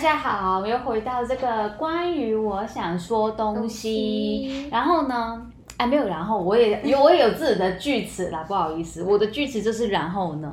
家好，我又回到这个关于我想说东西，然后呢，哎，没有然后，我也有我也有自己的句子啦，不好意思，我的句子就是然后呢，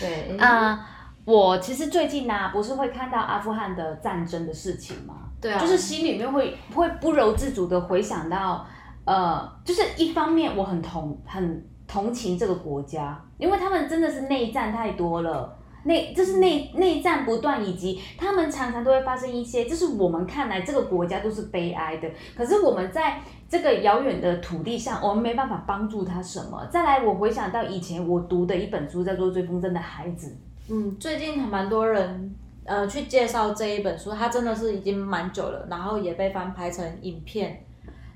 对，啊、我其实最近呢、不是会看到阿富汗的战争的事情吗？对啊，就是心里面会会不由自主的回想到，呃，就是一方面我很同很同情这个国家，因为他们真的是内战太多了。内就是内内战不断，以及他们常常都会发生一些，就是我们看来这个国家都是悲哀的，可是我们在这个遥远的土地上，我们没办法帮助他什么。再来，我回想到以前我读的一本书，叫做《追风筝的孩子》，嗯，最近还蛮多人呃去介绍这一本书，它真的是已经蛮久了，然后也被翻拍成影片，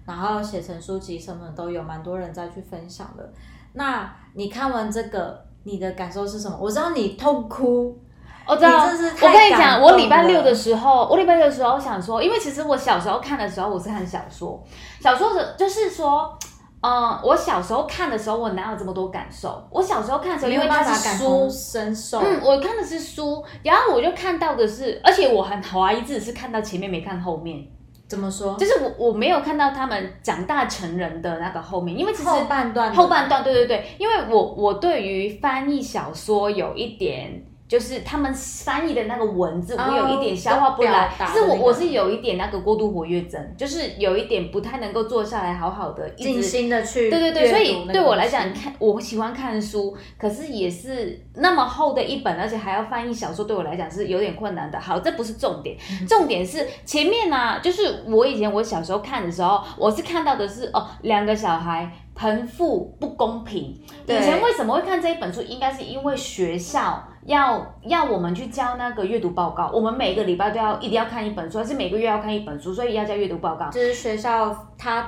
然后写成书籍什么都有，蛮多人在去分享的。那你看完这个，你的感受是什么？我知道你痛哭，我知道，我跟你讲，我礼拜六的时候，我礼拜六的时候想说，因为其实我小时候看的时候，我是看小说，小说的就是说。嗯，我小时候看的时候，我哪有这么多感受？我小时候看的时候，因为它是书同，身受。嗯，我看的是书，然后我就看到的是，而且我很怀疑自己是看到前面没看后面，怎么说？就是我我没有看到他们长大成人的那个后面，因为其实后半段后半段，对对对，因为我我对于翻译小说有一点，就是他们翻译的那个文字，哦我有一点消化不来是我我是有一点那个过度活跃症，就是有一点不太能够坐下来好好的一静。心的去对对对，所以对我来讲，看。我喜欢看书，可是也是那么厚的一本，而且还要翻译小说，对我来讲是有点困难的。好，这不是重点，嗯重点是前面呢、就是我以前我小时候看的时候，我是看到的是哦，两个小孩贫富不公平。以前为什么会看这一本书？应该是因为学校要要我们去交那个阅读报告，我们每个礼拜都要一定要看一本书，还是每个月要看一本书，所以要交阅读报告。就是学校他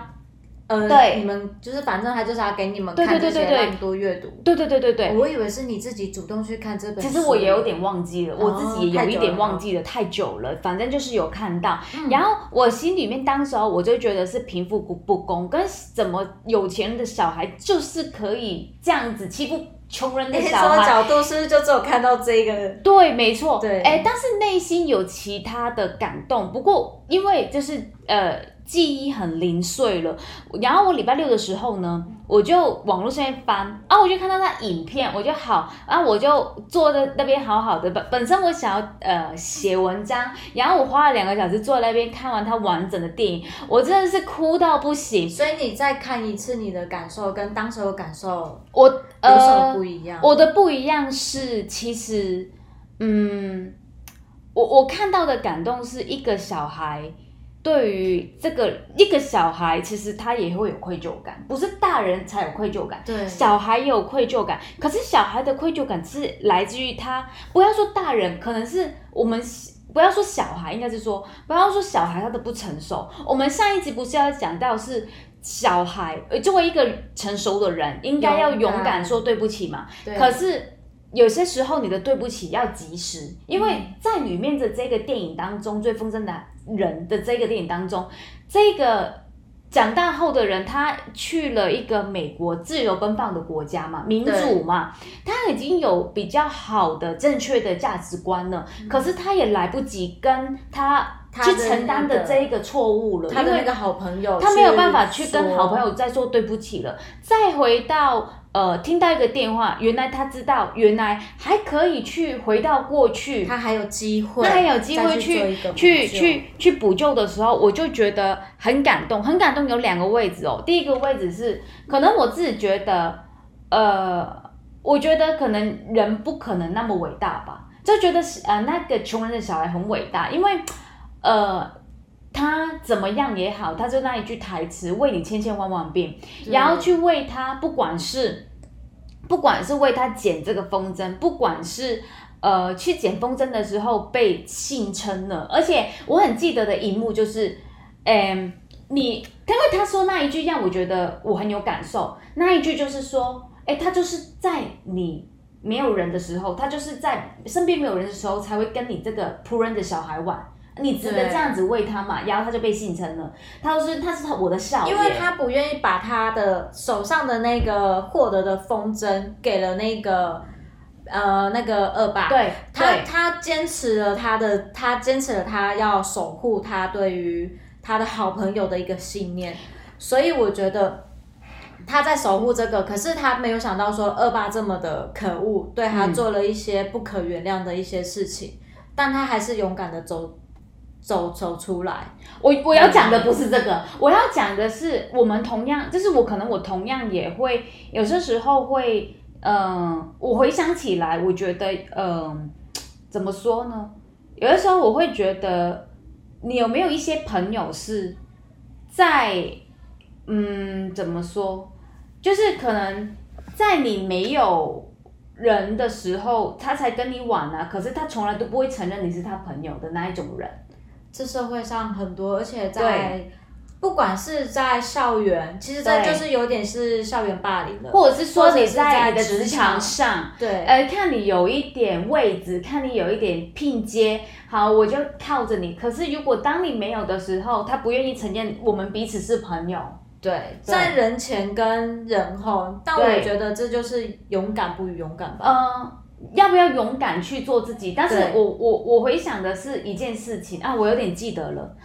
呃，对你们就是反正他就是要给你们对看这些，对对对对让你多阅读。对对对对对，我以为是你自己主动去看这本书，其实我也有点忘记了，我自己也有一点忘哦记了，太久了。反正就是有看到，嗯然后我心里面当时候我就觉得是贫富不不公，跟怎么有钱人的小孩就是可以这样子欺负穷人的你小孩。说角度是不是就只有看到这个？对，没错，对哎，但是内心有其他的感动。不过因为就是呃记忆很零碎了，然后我礼拜六的时候呢，我就网络上面翻，啊，我就看到那影片，我就好，然后我就坐在那边好好的。本本身我想要呃写文章，然后我花了两个小时坐在那边看完它完整的电影，我真的是哭到不行。所以你再看一次，你的感受跟当时的感受我有什么呃不一样？我的不一样是，其实，嗯，我我看到的感动是一个小孩对于这个一个小孩，其实他也会有愧疚感，不是大人才有愧疚感，对小孩也有愧疚感。可是小孩的愧疚感是来自于他，不要说大人，可能是我们。不要说小孩，应该是说不要说小孩他的不成熟。我们上一集不是要讲到是小孩，呃，作为一个成熟的人，应该要勇勇敢敢说对不起嘛。可是有些时候你的对不起要及时，因为嗯在里面的这个电影当中，《最风筝的人》的这个电影当中，这个长大后的人，他去了一个美国自由奔放的国家嘛，民主嘛，他已经有比较好的正确的价值观了，可是他也来不及跟他去承担的那个这一个错误了，他的那个好朋友，他没有办法去跟好朋友再说对不起了。再回到呃，听到一个电话，原来他知道，原来还可以去回到过去，他还有机会，他还有机会去去去去补救的时候，我就觉得很感动，很感动。有两个位置哦，第一个位置是可能我自己觉得，呃，我觉得可能人不可能那么伟大吧，就觉得是呃那个穷人的小孩很伟大，因为呃。他怎么样也好，他就那一句台词为你千千万万遍，对然后去为他，不管是不管是为他剪这个风筝，不管是呃去剪风筝的时候被性称了，而且我很记得的一幕就是，嗯，你因为他说那一句让我觉得我很有感受，那一句就是说，哎，他就是在你。没有人的时候，他就是在身边没有人的时候，才会跟你这个仆人的小孩玩。你值得这样子喂他嘛？然后他就被性称了。他说是他是他我的少爷，因为他不愿意把他的手上的那个获得的风筝给了那个呃那个恶霸，对，他对。他坚持了他的，他坚持了他要守护他对于他的好朋友的一个信念，所以我觉得他在守护这个，可是他没有想到说恶霸这么的可恶，对他嗯。做了一些不可原谅的一些事情，但他还是勇敢的走走走出来。我我要讲的不是这个，我要讲的是我们同样，就是我可能我同样也会有些时候会，嗯、我回想起来，我觉得，嗯、怎么说呢？有的时候我会觉得，你有没有一些朋友是在，嗯，怎么说？就是可能在你没有人的时候，他才跟你玩啊，可是他从来都不会承认你是他朋友的那一种人。这社会上很多，而且在不管是在校园，其实这就是有点是校园霸凌了，或者是说你在你的职职场场上，对，呃，看你有一点位置，看你有一点拼接，好，我就靠着你。可是如果当你没有的时候，他不愿意承认我们彼此是朋友，对，在人前跟人后，但我觉得这就是勇敢不勇敢吧。呃，要不要勇敢去做自己？但是我我我回想的是一件事情啊，我有点记得了，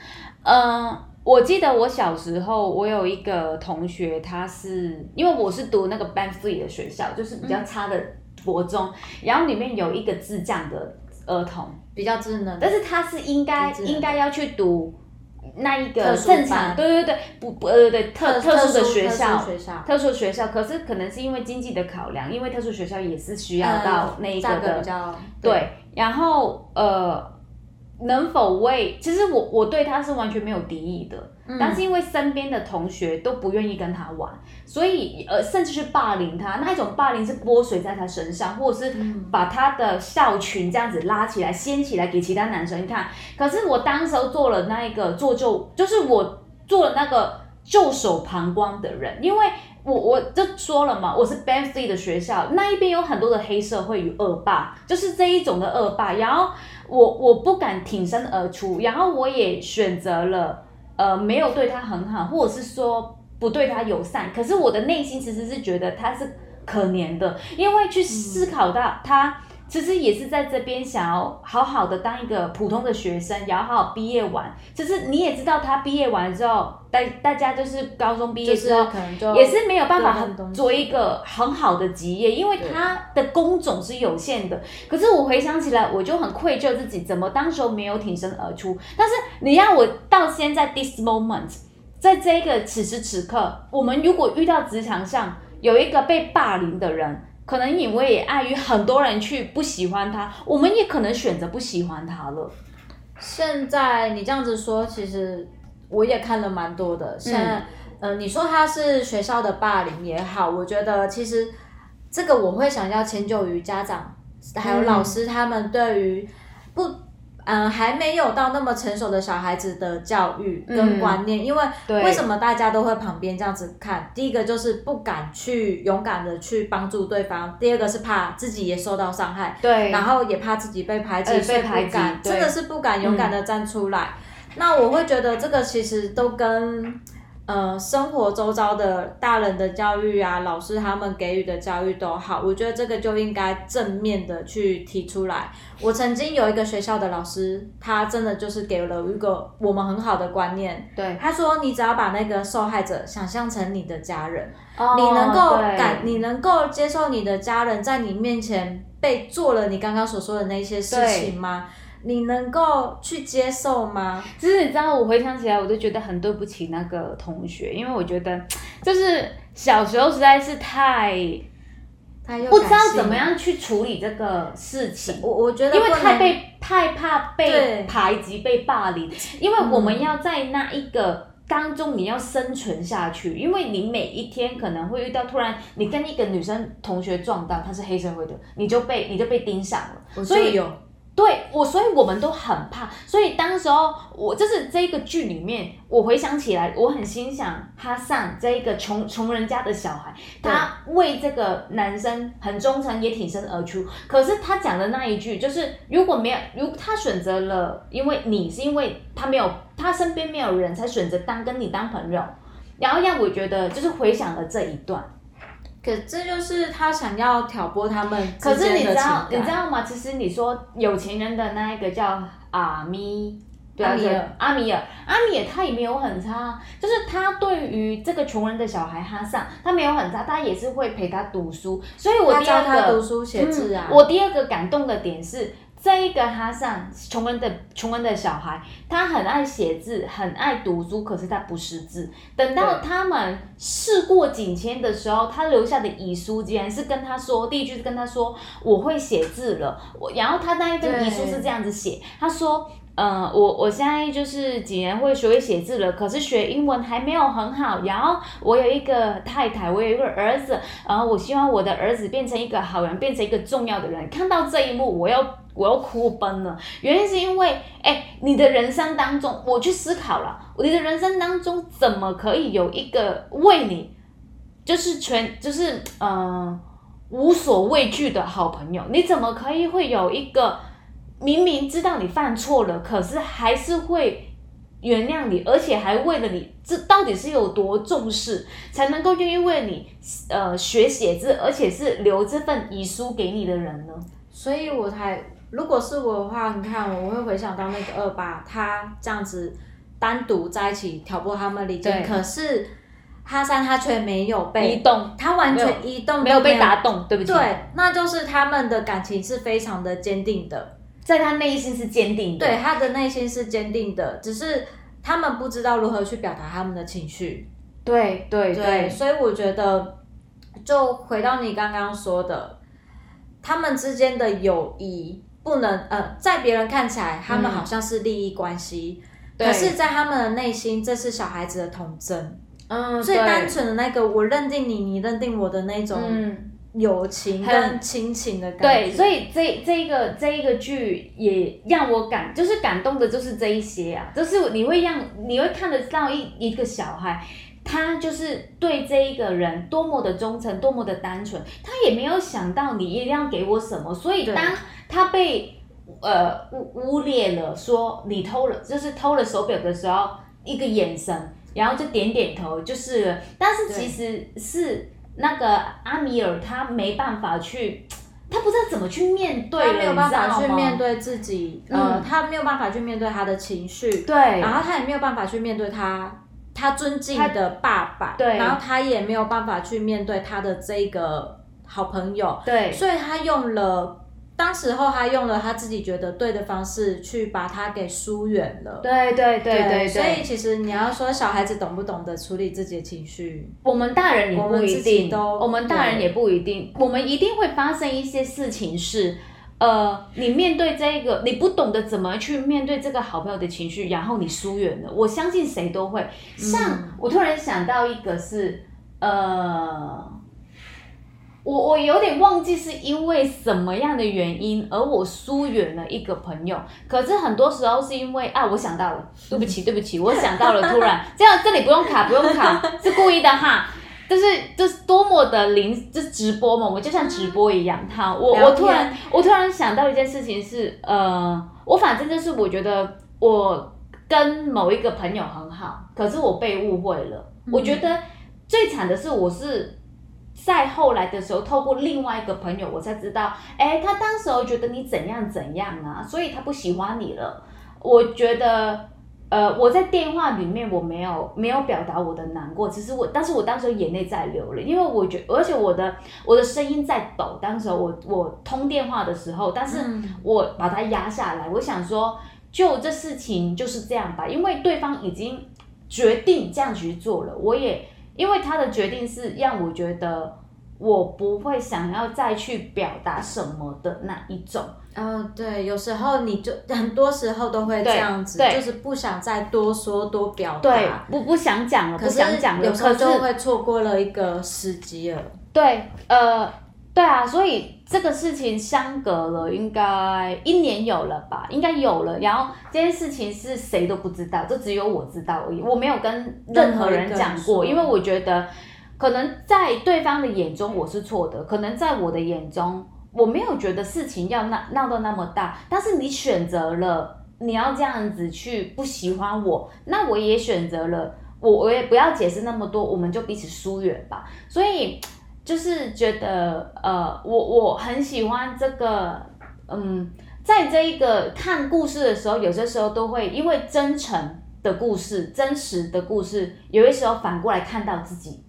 嗯、我记得我小时候，我有一个同学，他是因为我是读那个 Band Free 的学校，就是比较差的国中，然后里面有一个智障的儿童，比较智能，但是他是应该应该要去读那一个正常，对对对，不不呃对特特殊的学特校。特殊学校，可是可能是因为经济的考量，因为特殊学校也是需要到那一个的，比较对，然后呃，能否为，其实我我对他是完全没有敌意的，嗯但是因为身边的同学都不愿意跟他玩，所以呃，甚至是霸凌他，那一种霸凌是泼水在他身上，或者是嗯把他的校裙这样子拉起来、掀起来给其他男生看。可是我当时候做了那一个做就，就是我做了那个袖手旁观的人，因为。我我就说了嘛，我是 Three 的学校，那一边有很多的黑社会与恶霸，就是这一种的恶霸。然后我我不敢挺身而出，然后我也选择了呃没有对他很好，或者是说不对他友善。可是我的内心其实是觉得他是可怜的，因为去思考到他其实也是在这边想要好好的当一个普通的学生，也要好好毕业完。其实你也知道，他毕业完之后，大大家就是高中毕业之后，可能就也是没有办法各奔东西做一个很好的职业，因为他的工种是有限的。可是我回想起来，我就很愧疚自己，怎么当时候没有挺身而出。但是你让我到现在 this moment，在这个此时此刻，我们如果遇到职场上有一个被霸凌的人，可能因为也碍于很多人去不喜欢他，我们也可能选择不喜欢他了。现在你这样子说，其实我也看了蛮多的。现在，呃，你说他是学校的霸凌也好，我觉得其实这个我会想要迁就于家长还有老师他们对于不。嗯，还没有到那么成熟的小孩子的教育跟观念，因为为什么大家都会旁边这样子看？第一个就是不敢去勇敢的去帮助对方，第二个是怕自己也受到伤害，对然后也怕自己被排挤，呃所以被排挤不敢，真的是不敢勇敢的站出来。那我会觉得这个其实都跟呃生活周遭的大人的教育啊，老师他们给予的教育都好，我觉得这个就应该正面的去提出来。我曾经有一个学校的老师，他真的就是给了一个我们很好的观念，对，他说你只要把那个受害者想象成你的家人。哦你能够感，你能够接受你的家人在你面前被做了你刚刚所说的那些事情吗？你能够去接受吗？其实你知道，我回想起来，我都觉得很对不起那个同学，因为我觉得就是小时候实在是太不知道怎么。样去处理这个事情。我我觉得因为太被太怕被排挤、被霸凌，因为我们要在那一个当中你要生存下去，因为你每一天可能会遇到，突然你跟一个女生同学撞到，她是黑社会的，你就被你就被盯上了，所以有对我，所以我们都很怕。所以当时候，我就是这个剧里面，我回想起来，我很欣赏哈桑这一个穷穷人家的小孩，他为这个男生很忠诚，也挺身而出。可是他讲的那一句，就是如果没有，如他选择了，因为你是因为他没有，他身边没有人才选择当跟你当朋友，然后让我觉得就是回想了这一段。可这就是他想要挑拨他们可是你知道，你知道吗？其实你说有钱人的那一个叫阿咪。对啊，阿米尔阿米尔，阿米尔他也没有很差，就是他对于这个穷人的小孩哈桑，他没有很差，他也是会陪他读书，所以我他第二教他读，书写字啊。嗯我第二个感动的点是，这一个哈桑穷人的穷人的小孩，他很爱写字，很爱读书，可是他不识字。等到他们事过境迁的时候，他留下的遗书竟然是跟他说，第一句是跟他说我会写字了。我然后他那一份遗书是这样子写，他说。嗯，我我现在就是几年会学会写字了，可是学英文还没有很好。然后我有一个太太，我有一个儿子，然后我希望我的儿子变成一个好人，变成一个重要的人。看到这一幕，我要我要哭崩了。原因是因为，哎，你的人生当中，我去思考了，你的人生当中怎么可以有一个为你，就是全就是嗯、呃无所畏惧的好朋友？你怎么可以会有一个明明知道你犯错了，可是还是会。原谅你，而且还为了你，这到底是有多重视，才能够愿意为你呃学写字，而且是留这份遗书给你的人呢？所以我才，如果是我的话，你看我会回想到那个二八，他这样子单独在一起挑拨他们离间，对。可是哈山他却没有被移动。他完全移动都没有被打动，对不起，对，那就是他们的感情是非常的坚定的，在他内心是坚定的，对，他的内心是坚定的，只是他们不知道如何去表达他们的情绪。对对对，所以我觉得，就回到你刚刚说的，他们之间的友谊不能呃，在别人看起来，他们嗯好像是利益关系，对。可是，在他们的内心，这是小孩子的童真，嗯，最对单纯的那个我认定你，你认定我的那种嗯。友情跟亲情的感对，觉。所以这这一个这一个剧也让我感，就是感动的，就是这一些啊，就是你会让你会看得到一一个小孩，他就是对这一个人多么的忠诚，多么的单纯，他也没有想到你一定要给我什么，所以当他被呃污污蔑了，说你偷了，就是偷了手表的时候，一个眼神，然后就点点头，就是了，但是其实是那个阿米尔他没办法去。他不知道怎么去面对了，他没有办法去面对自己，呃嗯，他没有办法去面对他的情绪，对，然后他也没有办法去面对他他尊敬的爸爸，对然后他也没有办法去面对他的这个好朋友，对所以他用了。当时候他用了他自己觉得对的方式去把他给疏远了，对对对对所以，其实你要说小孩子懂不懂得处理自己的情绪，我们大人也不一定，都我们大人也不一定，我们一定会发生一些事情是。呃，你面对这个，你不懂得怎么去面对这个好朋友的情绪，然后你疏远了。我相信谁都会。像、嗯我突然想到一个是，呃，我我有点忘记是因为什么样的原因，而我疏远了一个朋友。可是很多时候是因为啊，我想到了，对不起，对不起，我想到了，突然这样这里不用卡，不用卡，是故意的哈。就是就是多么的灵，就是直播嘛，我们就像直播一样。好，我我突然我突然想到一件事情是，呃，我反正就是我觉得我跟某一个朋友很好，可是我被误会了。我觉得最惨的是我是在后来的时候，透过另外一个朋友，我才知道，哎，他当时候觉得你怎样怎样啊，所以他不喜欢你了。我觉得。呃，我在电话里面我没有没有表达我的难过，其实我，但是我当时眼泪在流了，因为我觉而且我的我的声音在抖，当时候我我通电话的时候，但是嗯我把它压下来，我想说，就这事情就是这样吧，因为对方已经决定这样去做了，我也因为他的决定是让我觉得我不会想要再去表达什么的那一种。嗯，对，有时候你就很多时候都会这样子，就是不想再多说多表达，对，不不想讲了，不想讲了，有时候就会错过了一个时机了。对，呃，对啊，所以这个事情相隔了应该一年有了吧，应该有了。然后这件事情是谁都不知道，就只有我知道而已，我没有跟任何人讲过，因为我觉得可能在对方的眼中我是错的，可能在我的眼中我没有觉得事情要闹闹到那么大，但是你选择了你要这样子去不喜欢我，那我也选择了。我我也不要解释那么多，我们就彼此疏远吧。所以就是觉得呃，我我很喜欢这个，嗯，在这一个看故事的时候，有些时候都会因为真诚的故事、真实的故事，有些时候反过来看到自己，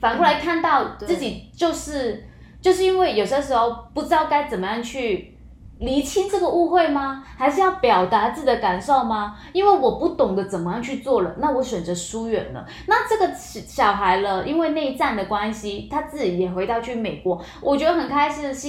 反过来看到自己，就是就是因为有些时候不知道该怎么样去。厘清这个误会吗？还是要表达自己的感受吗？因为我不懂得怎么样去做了，那我选择疏远了。那这个小孩了，因为内战的关系，他自己也回到去美国。我觉得很开心的是，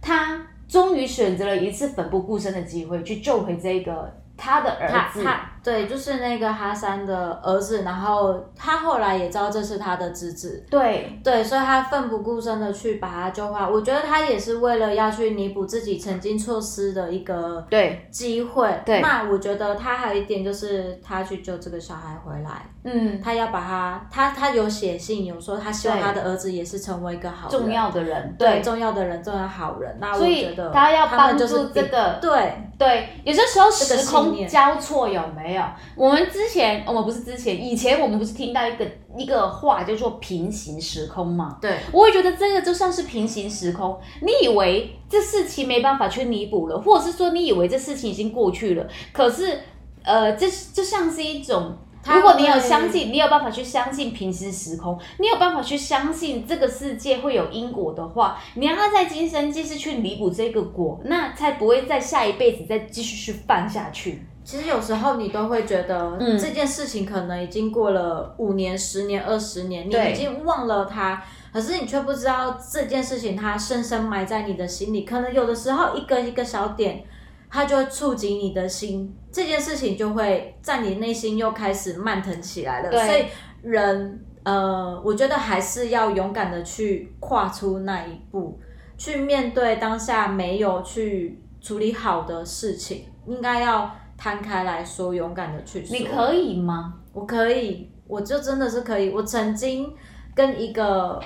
他终于选择了一次奋不顾身的机会去救回这个他的儿子。对，就是那个哈山的儿子，然后他后来也知道这是他的侄子，对对，所以他奋不顾身的去把他救回来。我觉得他也是为了要去弥补自己曾经错失的一个对机会。对，那我觉得他还有一点就是他去救这个小孩回来，嗯，他要把他，他他有写信有说他希望他的儿子也是成为一个好重要的人，对重要的人，重要好人。那我觉得他要帮助这个，对对，有些时候时空交错有没有？我们之前，我们不是之前，以前我们不是听到一个一个话叫做平行时空嘛？对，我也觉得这个就算是平行时空。你以为这事情没办法去弥补了，或者是说你以为这事情已经过去了，可是，呃，这就像是一种，如果你有相信，你有办法去相信平行时空，你有办法去相信这个世界会有因果的话，你让他在今生继续去弥补这个果，那才不会在下一辈子再继续去犯下去。其实有时候你都会觉得，这件事情可能已经过了五年、十年、二十年，你已经忘了它，可是你却不知道这件事情它深深埋在你的心里。可能有的时候一个一个小点，它就会触及你的心，这件事情就会在你内心又开始蔓腾起来了。所以人，呃，我觉得还是要勇敢的去跨出那一步，去面对当下没有去处理好的事情，应该要。摊开来说，勇敢的去说。你可以吗？我可以，我就真的是可以。我曾经跟一个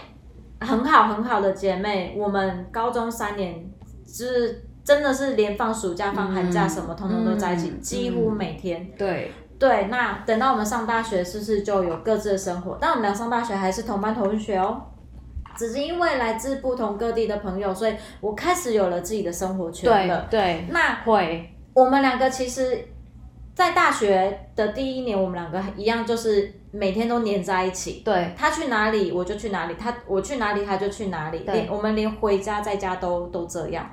很好很好的姐妹，我们高中三年，就是真的是连放暑假、放寒假什么，通通都在一起，几乎每天。对对，那等到我们上大学，是不是就有各自的生活？但我们俩上大学还是同班同学哦，只是因为来自不同各地的朋友，所以我开始有了自己的生活圈了。对，那会。我们两个其实，在大学的第一年，我们两个一样，就是每天都黏在一起。对，他去哪里我就去哪里，他我去哪里他就去哪里，连我们连回家在家都都这样。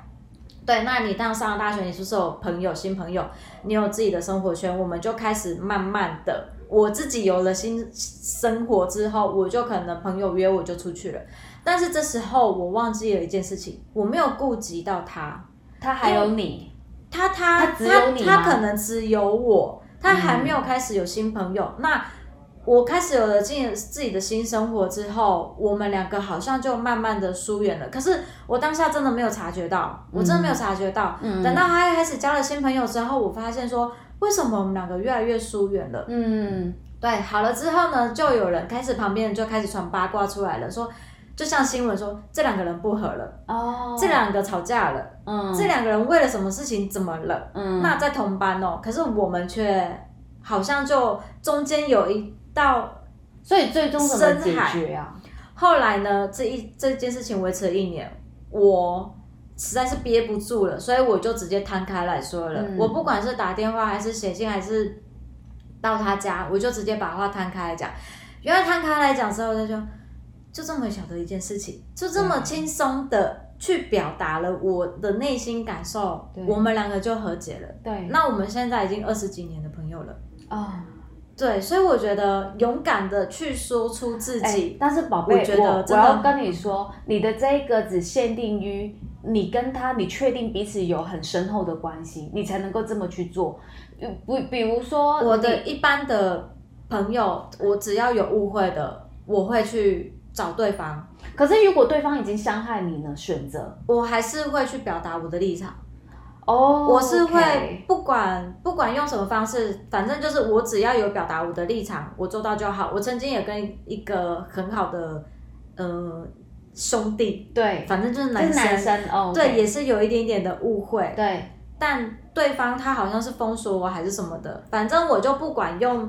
对，那你当上了大学，你是不是有朋友新朋友？你有自己的生活圈，我们就开始慢慢的，我自己有了新生活之后，我就可能朋友约我就出去了。但是这时候我忘记了一件事情，我没有顾及到他，他还有你。他他他他可能只有我，他还没有开始有新朋友。那我开始有了进自己的新生活之后，我们两个好像就慢慢的疏远了。可是我当下真的没有察觉到，我真的没有察觉到。等到他开始交了新朋友之后，我发现说，为什么我们两个越来越疏远了？嗯，对，好了之后呢，就有人开始旁边就开始传八卦出来了，说。就像新闻说，这两个人不和了，哦，这两个吵架了，嗯，这两个人为了什么事情怎么了？嗯，那在同班哦，可是我们却好像就中间有一道，所以最终怎么解决啊？后来呢，这一这件事情维持了一年，我实在是憋不住了，所以我就直接摊开来说了。我不管是打电话还是写信还是到他家，我就直接把话摊开来讲。原来摊开来讲之后，他就。就这么小的一件事情，就这么轻松的去表达了我的内心感受，我们两个就和解了。对，那我们现在已经二十几年的朋友了。哦，对，所以我觉得勇敢的去说出自己。但是宝贝，我觉得我要跟你说，你的这个只限定于你跟他，你确定彼此有很深厚的关系，你才能够这么去做。不，比如说我的一般的朋友，我只要有误会的，我会去。找对方，可是如果对方已经伤害你呢？选择我还是会去表达我的立场。哦，我是会不管不管用什么方式，反正就是我只要有表达我的立场，我做到就好。我曾经也跟一个很好的呃兄弟，对，反正就是男生哦，对，也是有一点点的误会，对，但对方他好像是封锁我还是什么的，反正我就不管用。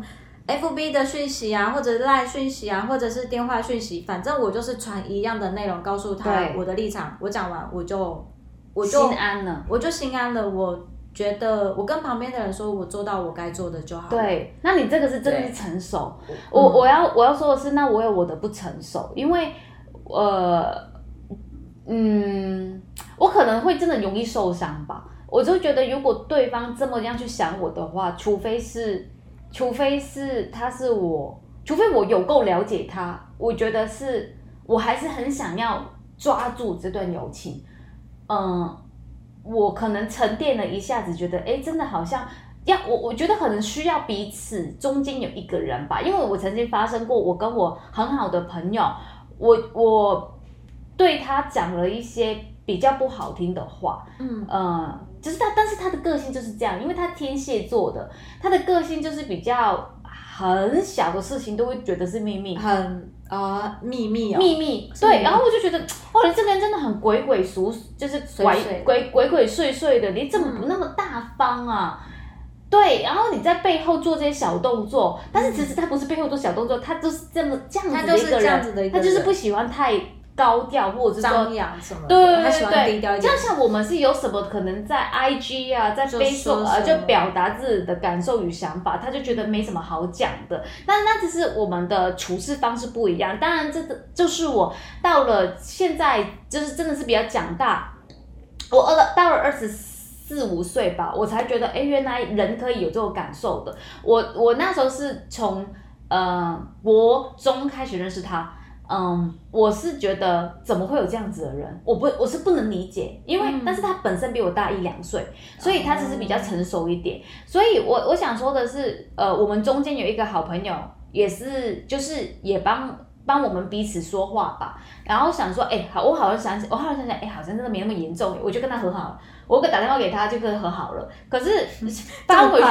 FB 的讯息啊，或者赖讯息啊，或者是电话讯息，反正我就是传一样的内容，告诉他对我的立场。我讲完我就我就心安了。我就心安了。我觉得我跟旁边的人说，我做到我该做的就好。，对，那你这个是真的对是成熟。我我要我要说的是，那我有我的不成熟，因为呃嗯，我可能会真的容易受伤吧。我就觉得，如果对方这么样去想我的话，除非是，除非是他是我，除非我有够了解他，我觉得是我还是很想要抓住这段友情。嗯，我可能沉淀了一下子，觉得哎，诶真的好像要我，我觉得可能需要彼此中间有一个人吧，因为我曾经发生过，我跟我很好的朋友，我我对他讲了一些比较不好听的话，嗯。呃，就是他，但是他的个性就是这样，因为他天蝎座的，他的个性就是比较很小的事情都会觉得是秘密，很啊、秘密哦，秘密，对，然后我就觉得，哦，你这个人真的很鬼鬼祟，就是鬼鬼鬼鬼祟祟的，你怎么不那么大方啊？对，然后你在背后做这些小动作，但是其实他不是背后做小动作，他就是这么这样子他的一个就是这样，子的一个人。他就是不喜欢太高调，或者是说张扬什么的，对对对对，低调一点就。像我们是有什么可能在 IG 啊，在就 Facebook 啊，就表达自己的感受与想法，他就觉得没什么好讲的。但那只是我们的处事方式不一样。当然，这个就是我到了现在，就是真的是比较长大，我二了到了二十四五岁吧，我才觉得，哎，原来人可以有这种感受的。我我那时候是从呃国中开始认识他。嗯，我是觉得怎么会有这样子的人？我不，我是不能理解，因为、嗯但是他本身比我大一两岁，所以他只是比较成熟一点。所以我我想说的是，呃，我们中间有一个好朋友，也是就是也帮帮我们彼此说话吧。然后想说，哎、好，我好像想起，我好像想想，哎、好像真的没那么严重，我就跟他和好了。我给打电话给他，就跟他和好了。可是 搬回去，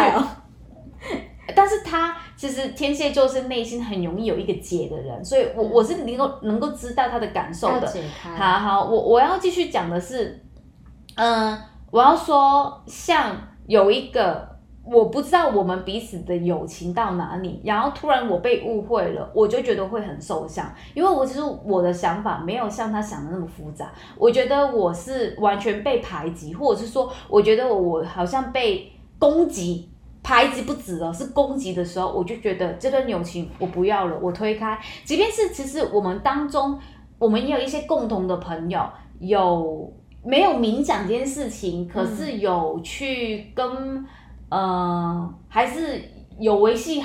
但是他其实天蝎座是内心很容易有一个结的人，所以我我是能够能够知道他的感受的。好好，我我要继续讲的是，嗯，我要说，像有一个我不知道我们彼此的友情到哪里，然后突然我被误会了，我就觉得会很受伤，因为我其实我的想法没有像他想的那么复杂，我觉得我是完全被排挤，或者是说，我觉得我好像被攻击。排挤不止哦，是攻击的时候，我就觉得这段友情我不要了，我推开。即便是其实我们当中，我们也有一些共同的朋友，有没有明讲这件事情，可是有去跟、呃，还是有维系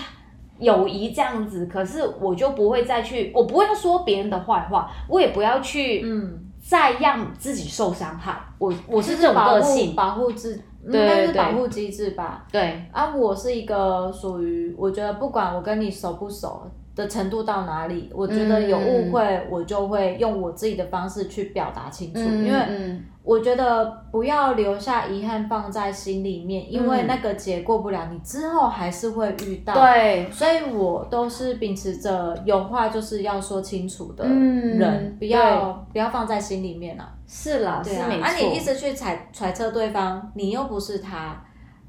友谊这样子，可是我就不会再去，我不会说别人的坏话，我也不要去嗯，再让自己受伤害。我我是这种个性，保护自，应对该是保护机制吧。对啊，我是一个属于我觉得不管我跟你熟不熟的程度到哪里，我觉得有误会，我就会用我自己的方式去表达清楚，嗯，因为嗯我觉得不要留下遗憾放在心里面，因为嗯那个结过不了，你之后还是会遇到。。对，所以我都是秉持着有话就是要说清楚的嗯人，不要不要放在心里面啊。是啦，是没错。啊，你一直去揣揣测对方，你又不是他，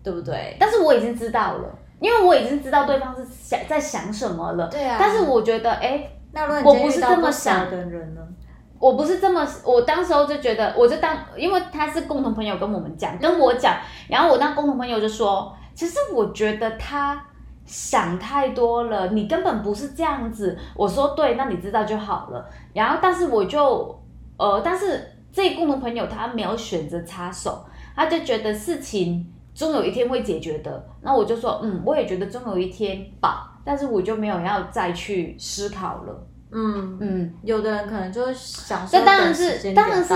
对不对？但是我已经知道了，因为我已经知道对方是想在想什么了。对啊但是我觉得，哎、那如果你我不是这么想的人呢？我不是这么，我当时候就觉得，我就当，因为他是共同朋友跟我们讲，跟我讲，然后我那共同朋友就说，其实我觉得他想太多了，你根本不是这样子。我说对，那你知道就好了。然后，但是我就，呃，但是这共同朋友他没有选择插手，他就觉得事情终有一天会解决的。那我就说，嗯，我也觉得终有一天吧，但是我就没有要再去思考了。嗯，嗯。有的人可能就是想说，这当然是当然是，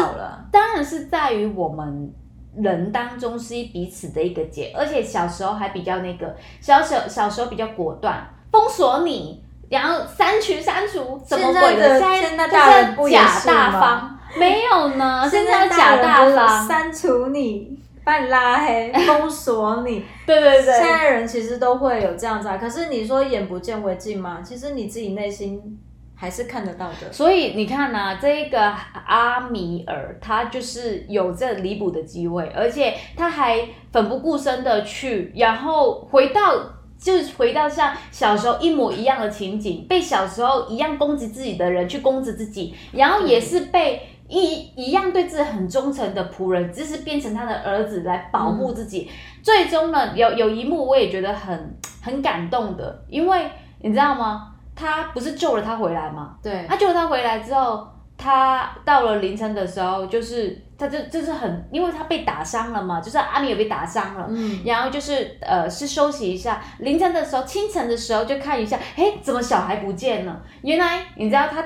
当然是在于我们人当中是彼此的一个结，而且小时候还比较那个，小小小时候比较果断，封锁你，然后删除删除，什么鬼的？现在就是假大方，没有呢，现在在假大方，删除你，把你拉黑，封锁你。对对对，现在人其实都会有这样子啊，可是你说眼不见为净吗？其实你自己内心还是看得到的。所以你看呐、这一个阿米尔，他就是有这弥补的机会，而且他还奋不顾身的去，然后回到就是回到像小时候一模一样的情景，被小时候一样攻击自己的人去攻击自己，然后也是被一一样对自己很忠诚的仆人，只是变成他的儿子来保护自己。最终呢，有有一幕我也觉得很很感动的，因为你知道吗？他不是救了他回来吗？对，他救了他回来之后，他到了凌晨的时候，就是他就就是很，因为他被打伤了嘛，就是阿米也被打伤了，嗯，然后就是呃是休息一下，凌晨的时候，清晨的时候就看一下，嘿，怎么小孩不见了？原来你知道他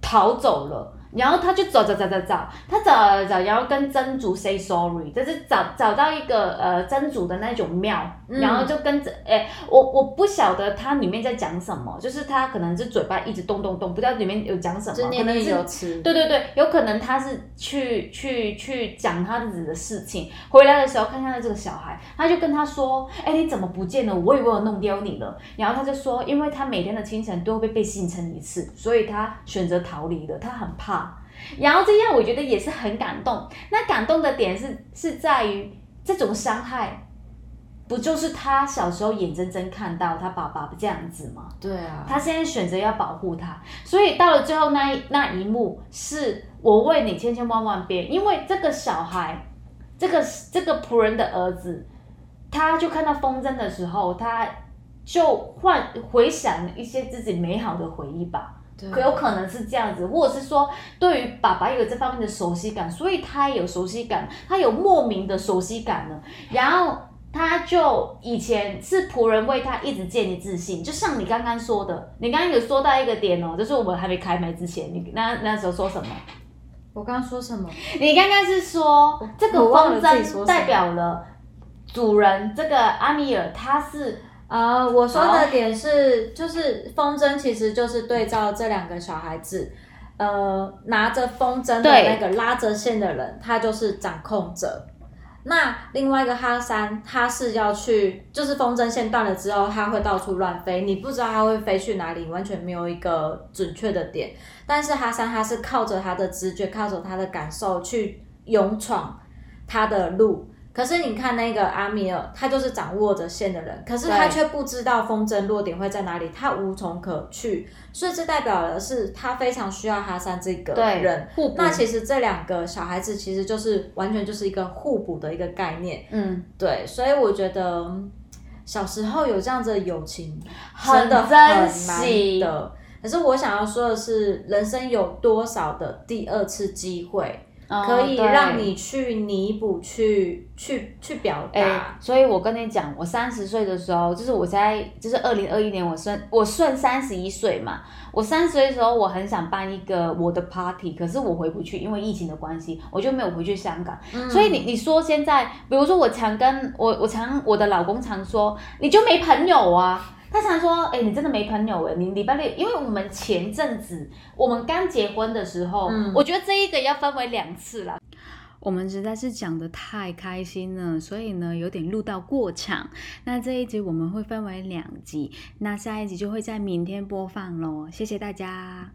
逃走了。然后他就找找找找找，他找找，然后跟真主 say sorry，就是找找到一个呃真主的那种庙，嗯然后就跟着，哎，我我不晓得他里面在讲什么，就是他可能是嘴巴一直动动动，不知道里面有讲什么，可就念念能是有词，对对对，有可能他是去去去讲他自己的事情，回来的时候看看到这个小孩，他就跟他说：“哎，你怎么不见了？我以为我弄丢你了。”然后他就说：“因为他每天的清晨都会被被性侵一次，所以他选择逃离了，他很怕。”然后这样我觉得也是很感动。那感动的点是是在于这种伤害，不就是他小时候眼睁睁看到他爸爸这样子吗？对啊，他现在选择要保护他，所以到了最后那一那一幕，是我为你千千万万遍，因为这个小孩，这个这个仆人的儿子，他就看到风筝的时候，他就幻回想一些自己美好的回忆吧。可有可能是这样子，或者是说对于爸爸有这方面的熟悉感，所以他也有熟悉感，他有莫名的熟悉感呢。然后他就以前是仆人为他一直建立自信，就像你刚刚说的，你刚刚有说到一个点哦，就是我们还没开麦之前，你那那时候说什么？我刚刚说什么？你刚刚是说这个风筝代表了主人这个阿米尔，他是啊、我说的点是，就是风筝其实就是对照这两个小孩子，呃，拿着风筝的那个拉着线的人，他就是掌控者。那另外一个哈三，他是要去，就是风筝线断了之后，他会到处乱飞，你不知道他会飞去哪里，完全没有一个准确的点。但是哈三他是靠着他的直觉，靠着他的感受去勇闯他的路。可是你看那个阿米尔，他就是掌握着线的人，可是他对却不知道风筝落点会在哪里，他无从可去，所以这代表的是他非常需要哈桑这个对人。互补。那其实这两个小孩子其实就是完全就是一个互补的一个概念，嗯，对，所以我觉得嗯小时候有这样子的友情很真的很难得。可是我想要说的是，人生有多少的第二次机会，哦可以让你去弥补、去去去表哎、达。所以我跟你讲，我三十岁的时候，就是我在，就是二零二一年我顺我顺三十一岁嘛。我三十岁的时候，我很想办一个我的 party，可是我回不去，因为疫情的关系，我就没有回去香港。嗯所以你你说现在，比如说我常跟我我常我的老公常说，你就没朋友啊。他常说：“哎、你真的没朋友哎、你礼拜六，因为我们前阵子我们刚结婚的时候，嗯我觉得这一个要分为两次了。我们实在是讲的太开心了，所以呢有点录到过场。那这一集我们会分为两集，那下一集就会在明天播放喽。谢谢大家。